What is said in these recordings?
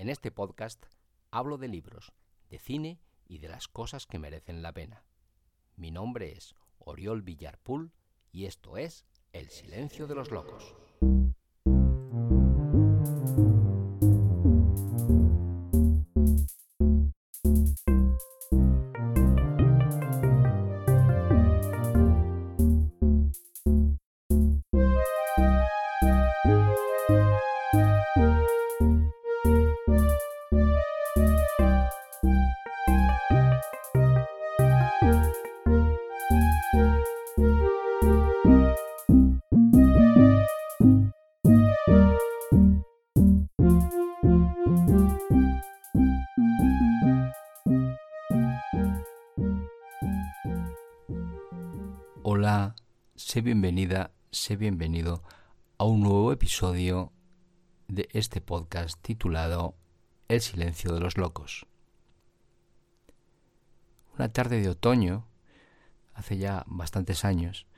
En este podcast hablo de libros, de cine y de las cosas que merecen la pena. Mi nombre es Oriol Villarpool y esto es El Silencio de los Locos. Sé bienvenida, sé bienvenido a un nuevo episodio de este podcast titulado El silencio de los locos. Una tarde de otoño, hace ya bastantes años,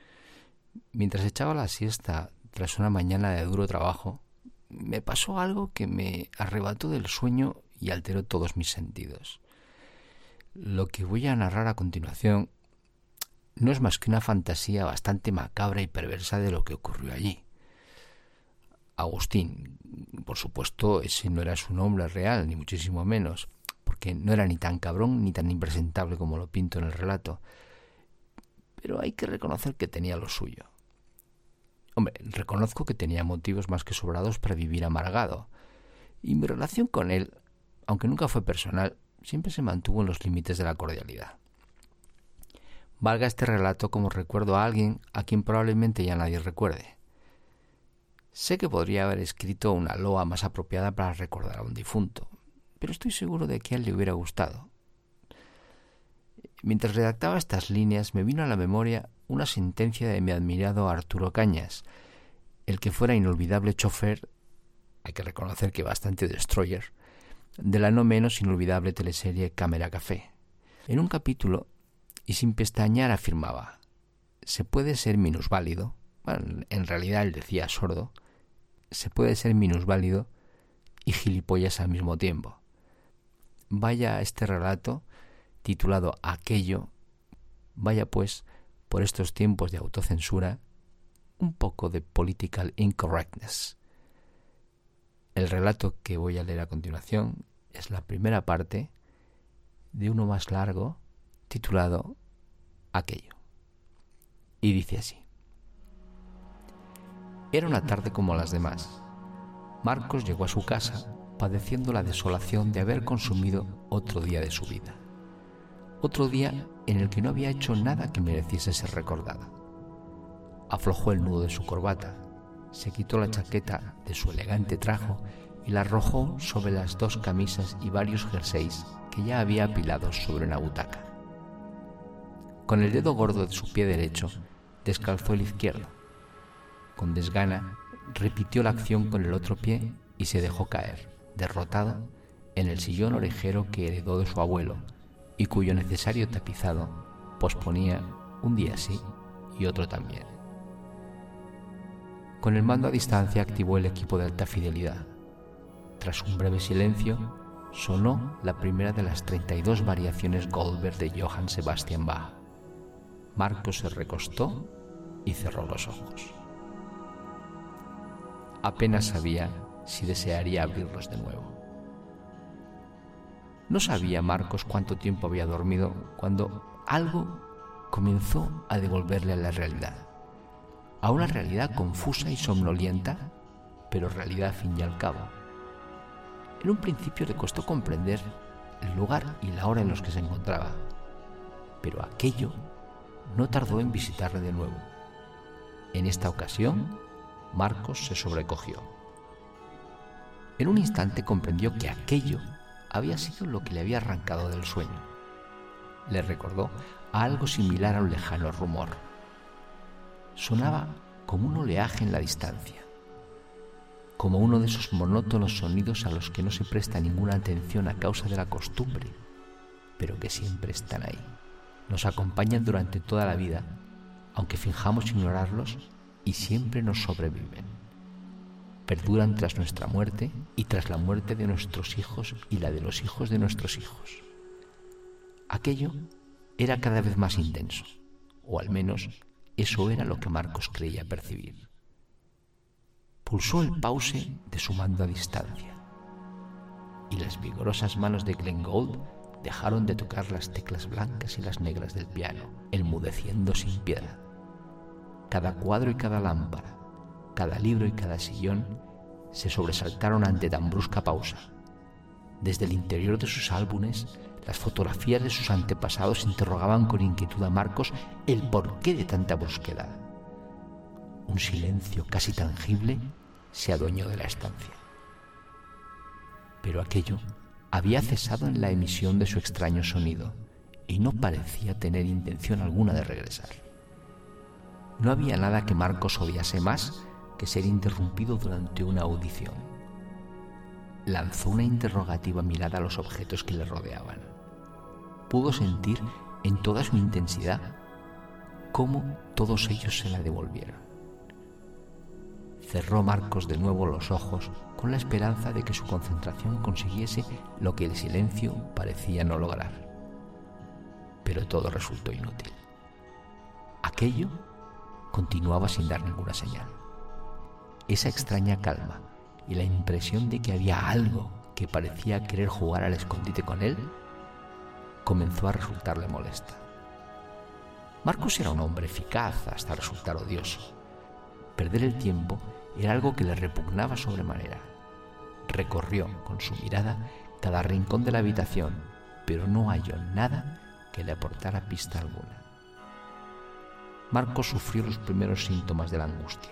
mientras echaba la siesta tras una mañana de duro trabajo, me pasó algo que me arrebató del sueño y alteró todos mis sentidos. Lo que voy a narrar a continuación no es más que una fantasía bastante macabra y perversa de lo que ocurrió allí. Agustín, por supuesto, ese no era su nombre real, ni muchísimo menos, porque no era ni tan cabrón ni tan impresentable como lo pinto en el relato. Pero hay que reconocer que tenía lo suyo. Hombre, reconozco que tenía motivos más que sobrados para vivir amargado, y mi relación con él, aunque nunca fue personal, siempre se mantuvo en los límites de la cordialidad valga este relato como recuerdo a alguien a quien probablemente ya nadie recuerde. Sé que podría haber escrito una loa más apropiada para recordar a un difunto, pero estoy seguro de que a él le hubiera gustado. Mientras redactaba estas líneas me vino a la memoria una sentencia de mi admirado Arturo Cañas, el que fuera inolvidable chofer, hay que reconocer que bastante destroyer, de la no menos inolvidable teleserie Cámara Café. En un capítulo y sin pestañear afirmaba se puede ser minusválido bueno, en realidad él decía sordo se puede ser minusválido y gilipollas al mismo tiempo vaya este relato titulado Aquello vaya pues por estos tiempos de autocensura un poco de political incorrectness. El relato que voy a leer a continuación es la primera parte de uno más largo titulado Aquello. Y dice así. Era una tarde como las demás. Marcos llegó a su casa padeciendo la desolación de haber consumido otro día de su vida. Otro día en el que no había hecho nada que mereciese ser recordada. Aflojó el nudo de su corbata, se quitó la chaqueta de su elegante trajo y la arrojó sobre las dos camisas y varios jerseys que ya había apilados sobre una butaca. Con el dedo gordo de su pie derecho descalzó el izquierdo. Con desgana repitió la acción con el otro pie y se dejó caer, derrotado, en el sillón orejero que heredó de su abuelo y cuyo necesario tapizado posponía un día sí y otro también. Con el mando a distancia activó el equipo de alta fidelidad. Tras un breve silencio, sonó la primera de las 32 variaciones Goldberg de Johann Sebastian Bach. Marcos se recostó y cerró los ojos. Apenas sabía si desearía abrirlos de nuevo. No sabía Marcos cuánto tiempo había dormido cuando algo comenzó a devolverle a la realidad, a una realidad confusa y somnolienta, pero realidad al fin y al cabo. En un principio le costó comprender el lugar y la hora en los que se encontraba, pero aquello no tardó en visitarle de nuevo. En esta ocasión, Marcos se sobrecogió. En un instante comprendió que aquello había sido lo que le había arrancado del sueño. Le recordó a algo similar a un lejano rumor. Sonaba como un oleaje en la distancia, como uno de esos monótonos sonidos a los que no se presta ninguna atención a causa de la costumbre, pero que siempre están ahí nos acompañan durante toda la vida, aunque finjamos ignorarlos y siempre nos sobreviven. perduran tras nuestra muerte y tras la muerte de nuestros hijos y la de los hijos de nuestros hijos. Aquello era cada vez más intenso, o al menos eso era lo que Marcos creía percibir. Pulsó el pause de su mando a distancia y las vigorosas manos de Glenn Gold dejaron de tocar las teclas blancas y las negras del piano, enmudeciendo sin piedad. Cada cuadro y cada lámpara, cada libro y cada sillón se sobresaltaron ante tan brusca pausa. Desde el interior de sus álbumes, las fotografías de sus antepasados interrogaban con inquietud a Marcos el porqué de tanta brusquedad. Un silencio casi tangible se adueñó de la estancia. Pero aquello había cesado en la emisión de su extraño sonido y no parecía tener intención alguna de regresar. No había nada que Marcos odiase más que ser interrumpido durante una audición. Lanzó una interrogativa mirada a los objetos que le rodeaban. Pudo sentir en toda su intensidad cómo todos ellos se la devolvieron. Cerró Marcos de nuevo los ojos con la esperanza de que su concentración consiguiese lo que el silencio parecía no lograr. Pero todo resultó inútil. Aquello continuaba sin dar ninguna señal esa extraña calma y la impresión de que había algo que parecía querer jugar al escondite con él, comenzó a resultarle molesta. Marcos era un hombre eficaz hasta resultar odioso. Perder el tiempo era algo que le repugnaba sobremanera. Recorrió con su mirada cada rincón de la habitación, pero no halló nada que le aportara pista alguna. Marcos sufrió los primeros síntomas de la angustia.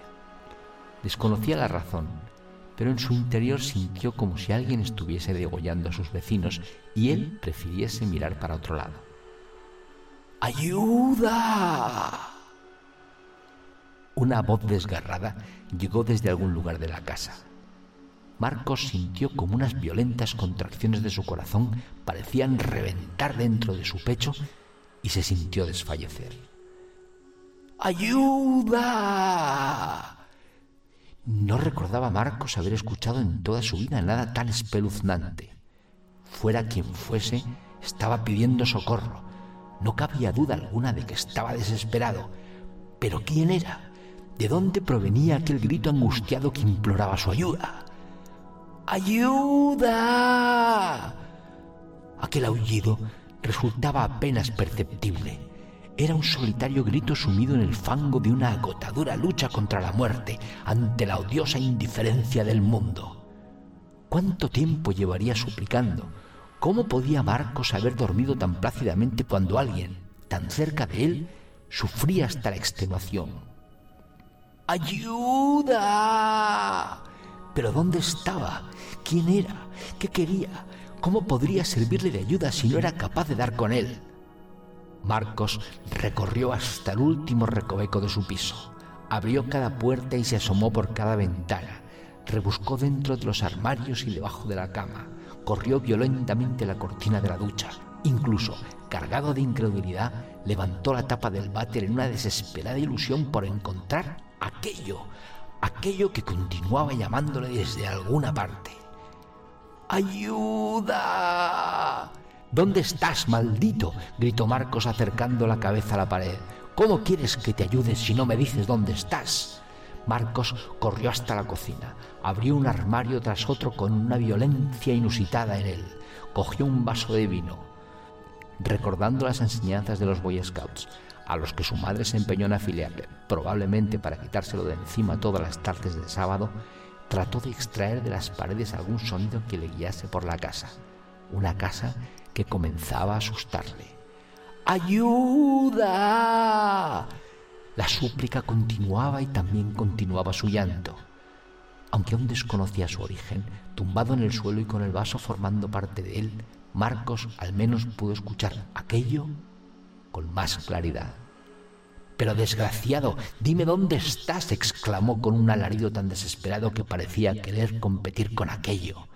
Desconocía la razón, pero en su interior sintió como si alguien estuviese degollando a sus vecinos y él prefiriese mirar para otro lado. ¡Ayuda! Una voz desgarrada llegó desde algún lugar de la casa. Marcos sintió como unas violentas contracciones de su corazón parecían reventar dentro de su pecho y se sintió desfallecer. ¡Ayuda! No recordaba Marcos haber escuchado en toda su vida nada tan espeluznante. Fuera quien fuese, estaba pidiendo socorro. No cabía duda alguna de que estaba desesperado. Pero ¿quién era? ¿De dónde provenía aquel grito angustiado que imploraba su ayuda? ¡Ayuda! Aquel aullido resultaba apenas perceptible era un solitario grito sumido en el fango de una agotadora lucha contra la muerte ante la odiosa indiferencia del mundo. ¿Cuánto tiempo llevaría suplicando? ¿Cómo podía Marcos haber dormido tan plácidamente cuando alguien, tan cerca de él, sufría hasta la extenuación? ¡Ayuda! ¿Pero dónde estaba? ¿Quién era? ¿Qué quería? ¿Cómo podría servirle de ayuda si no era capaz de dar con él? Marcos recorrió hasta el último recoveco de su piso, abrió cada puerta y se asomó por cada ventana, rebuscó dentro de los armarios y debajo de la cama, corrió violentamente la cortina de la ducha, incluso, cargado de incredulidad, levantó la tapa del váter en una desesperada ilusión por encontrar aquello, aquello que continuaba llamándole desde alguna parte. ¡Ayuda! ¿Dónde estás, maldito? gritó Marcos acercando la cabeza a la pared. ¿Cómo quieres que te ayude si no me dices dónde estás? Marcos corrió hasta la cocina, abrió un armario tras otro con una violencia inusitada en él, cogió un vaso de vino. Recordando las enseñanzas de los Boy Scouts, a los que su madre se empeñó en afiliarle, probablemente para quitárselo de encima todas las tardes de sábado, trató de extraer de las paredes algún sonido que le guiase por la casa. Una casa que comenzaba a asustarle. ¡Ayuda! La súplica continuaba y también continuaba su llanto. Aunque aún desconocía su origen, tumbado en el suelo y con el vaso formando parte de él, Marcos al menos pudo escuchar aquello con más claridad. Pero desgraciado, dime dónde estás, exclamó con un alarido tan desesperado que parecía querer competir con aquello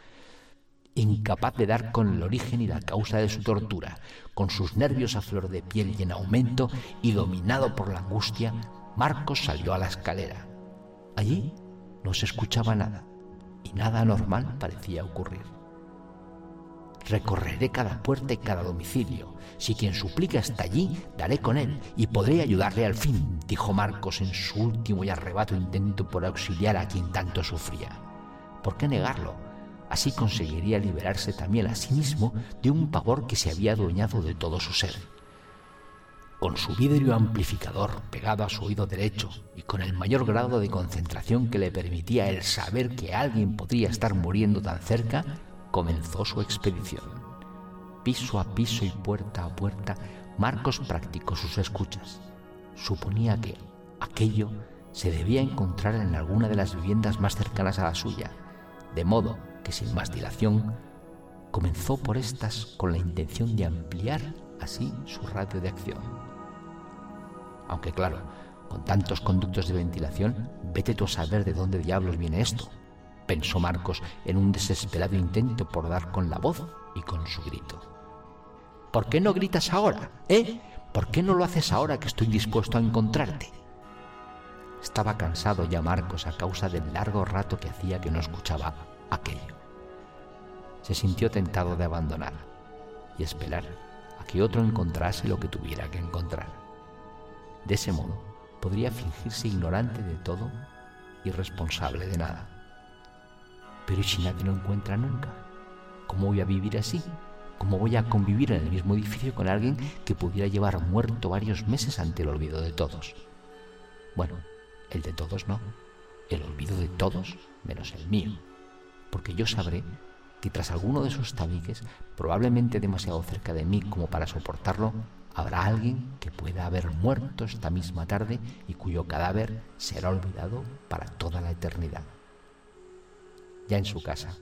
incapaz de dar con el origen y la causa de su tortura, con sus nervios a flor de piel y en aumento y dominado por la angustia, Marcos salió a la escalera. Allí No se escuchaba nada y nada anormal parecía ocurrir. Recorreré cada puerta y cada domicilio. Si quien suplica está allí, daré con él y podré ayudarle al fin, dijo Marcos en su último y arrebato intento por auxiliar a quien tanto sufría. ¿Por qué negarlo? Así conseguiría liberarse también a sí mismo de un pavor que se había adueñado de todo su ser. Con su vidrio amplificador pegado a su oído derecho y con el mayor grado de concentración que le permitía el saber que alguien podría estar muriendo tan cerca, comenzó su expedición. Piso a piso y puerta a puerta, Marcos practicó sus escuchas. Suponía que aquello se debía encontrar en alguna de las viviendas más cercanas a la suya, de modo que sin más dilación comenzó por estas con la intención de ampliar así su radio de acción. Aunque claro, con tantos conductos de ventilación, vete tú a saber de dónde diablos viene esto, pensó Marcos en un desesperado intento por dar con la voz y con su grito. ¿Por qué no gritas ahora? ¿Eh? ¿Por qué no lo haces ahora que estoy dispuesto a encontrarte? Estaba cansado ya Marcos a causa del largo rato que hacía que no escuchaba aquello. Se sintió tentado de abandonar y esperar a que otro encontrase lo que tuviera que encontrar. De ese modo podría fingirse ignorante de todo y responsable de nada. Pero ¿y si nadie lo encuentra nunca? ¿Cómo voy a vivir así? ¿Cómo voy a convivir en el mismo edificio con alguien que pudiera llevar muerto varios meses ante el olvido de todos? Bueno, el de todos no, el olvido de todos menos el mío porque yo sabré que tras alguno de esos tabiques, probablemente demasiado cerca de mí como para soportarlo, habrá alguien que pueda haber muerto esta misma tarde y cuyo cadáver será olvidado para toda la eternidad. Ya en su casa,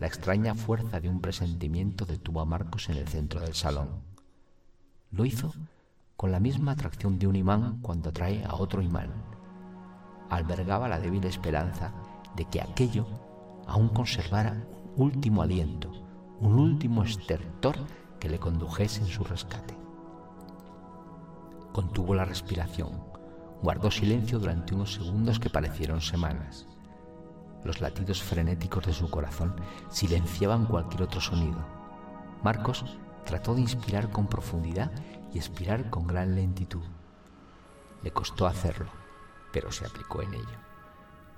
la extraña fuerza de un presentimiento detuvo a Marcos en el centro del salón. Lo hizo con la misma atracción de un imán cuando atrae a otro imán. Albergaba la débil esperanza de que aquello aún conservara un último aliento, un último estertor que le condujese en su rescate. Contuvo la respiración, guardó silencio durante unos segundos que parecieron semanas. Los latidos frenéticos de su corazón silenciaban cualquier otro sonido. Marcos trató de inspirar con profundidad y expirar con gran lentitud. Le costó hacerlo, pero se aplicó en ello.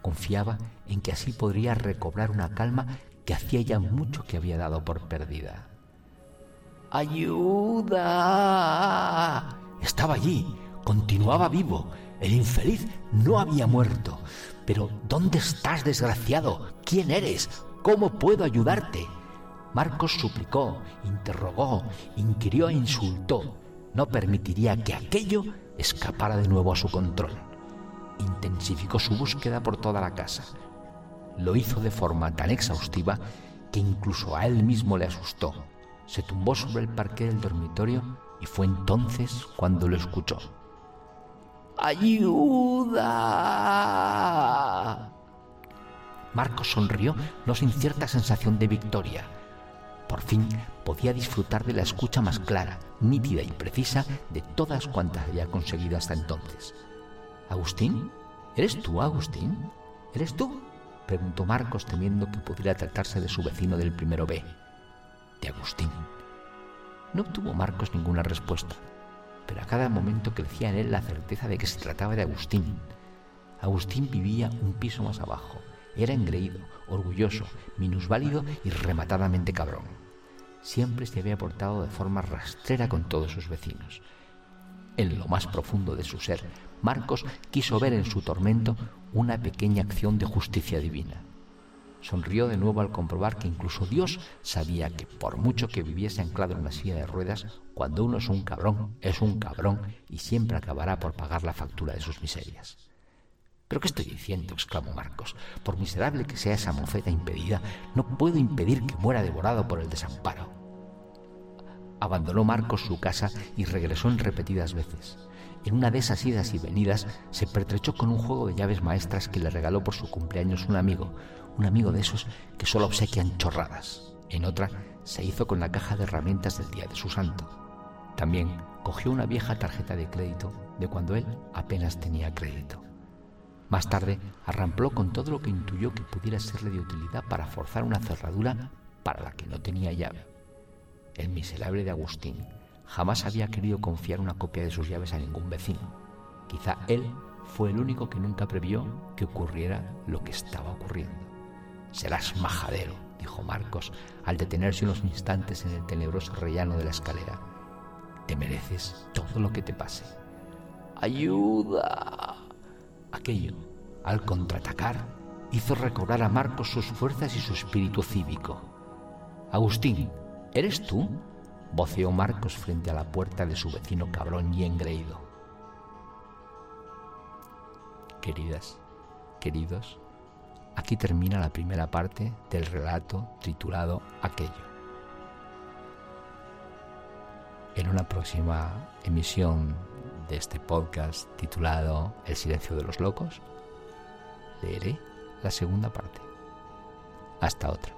Confiaba en que así podría recobrar una calma que hacía ya mucho que había dado por perdida. ¡Ayuda! Estaba allí, continuaba vivo. El infeliz no había muerto. Pero ¿dónde estás, desgraciado? ¿Quién eres? ¿Cómo puedo ayudarte? Marcos suplicó, interrogó, inquirió e insultó. No permitiría que aquello escapara de nuevo a su control intensificó su búsqueda por toda la casa. Lo hizo de forma tan exhaustiva que incluso a él mismo le asustó. Se tumbó sobre el parque del dormitorio y fue entonces cuando lo escuchó. ¡Ayuda! Marcos sonrió, no sin cierta sensación de victoria. Por fin podía disfrutar de la escucha más clara, nítida y precisa de todas cuantas había conseguido hasta entonces. ¿Agustín? ¿Eres tú, Agustín? ¿Eres tú? preguntó Marcos temiendo que pudiera tratarse de su vecino del primero B, de Agustín. No obtuvo Marcos ninguna respuesta, pero a cada momento crecía en él la certeza de que se trataba de Agustín. Agustín vivía un piso más abajo, era engreído, orgulloso, minusválido y rematadamente cabrón. Siempre se había portado de forma rastrera con todos sus vecinos. En lo más profundo de su ser, Marcos quiso ver en su tormento una pequeña acción de justicia divina. Sonrió de nuevo al comprobar que incluso Dios sabía que por mucho que viviese anclado en una silla de ruedas, cuando uno es un cabrón, es un cabrón y siempre acabará por pagar la factura de sus miserias. ¿Pero qué estoy diciendo? exclamó Marcos. Por miserable que sea esa mofeta impedida, no puedo impedir que muera devorado por el desamparo. Abandonó Marcos su casa y regresó en repetidas veces. En una de esas idas y venidas se pertrechó con un juego de llaves maestras que le regaló por su cumpleaños un amigo, un amigo de esos que solo obsequian chorradas. En otra se hizo con la caja de herramientas del día de su santo. También cogió una vieja tarjeta de crédito de cuando él apenas tenía crédito. Más tarde arrampló con todo lo que intuyó que pudiera serle de utilidad para forzar una cerradura para la que no tenía llave. El miserable de Agustín jamás había querido confiar una copia de sus llaves a ningún vecino. Quizá él fue el único que nunca previó que ocurriera lo que estaba ocurriendo. Serás majadero, dijo Marcos al detenerse unos instantes en el tenebroso rellano de la escalera. Te mereces todo lo que te pase. ¡Ayuda! Aquello, al contraatacar, hizo recobrar a Marcos sus fuerzas y su espíritu cívico. Agustín, ¿eres tú? voceó Marcos frente a la puerta de su vecino cabrón y engreído. Queridas, queridos, aquí termina la primera parte del relato titulado Aquello. En una próxima emisión de este podcast titulado El silencio de los locos, leeré la segunda parte. Hasta otra.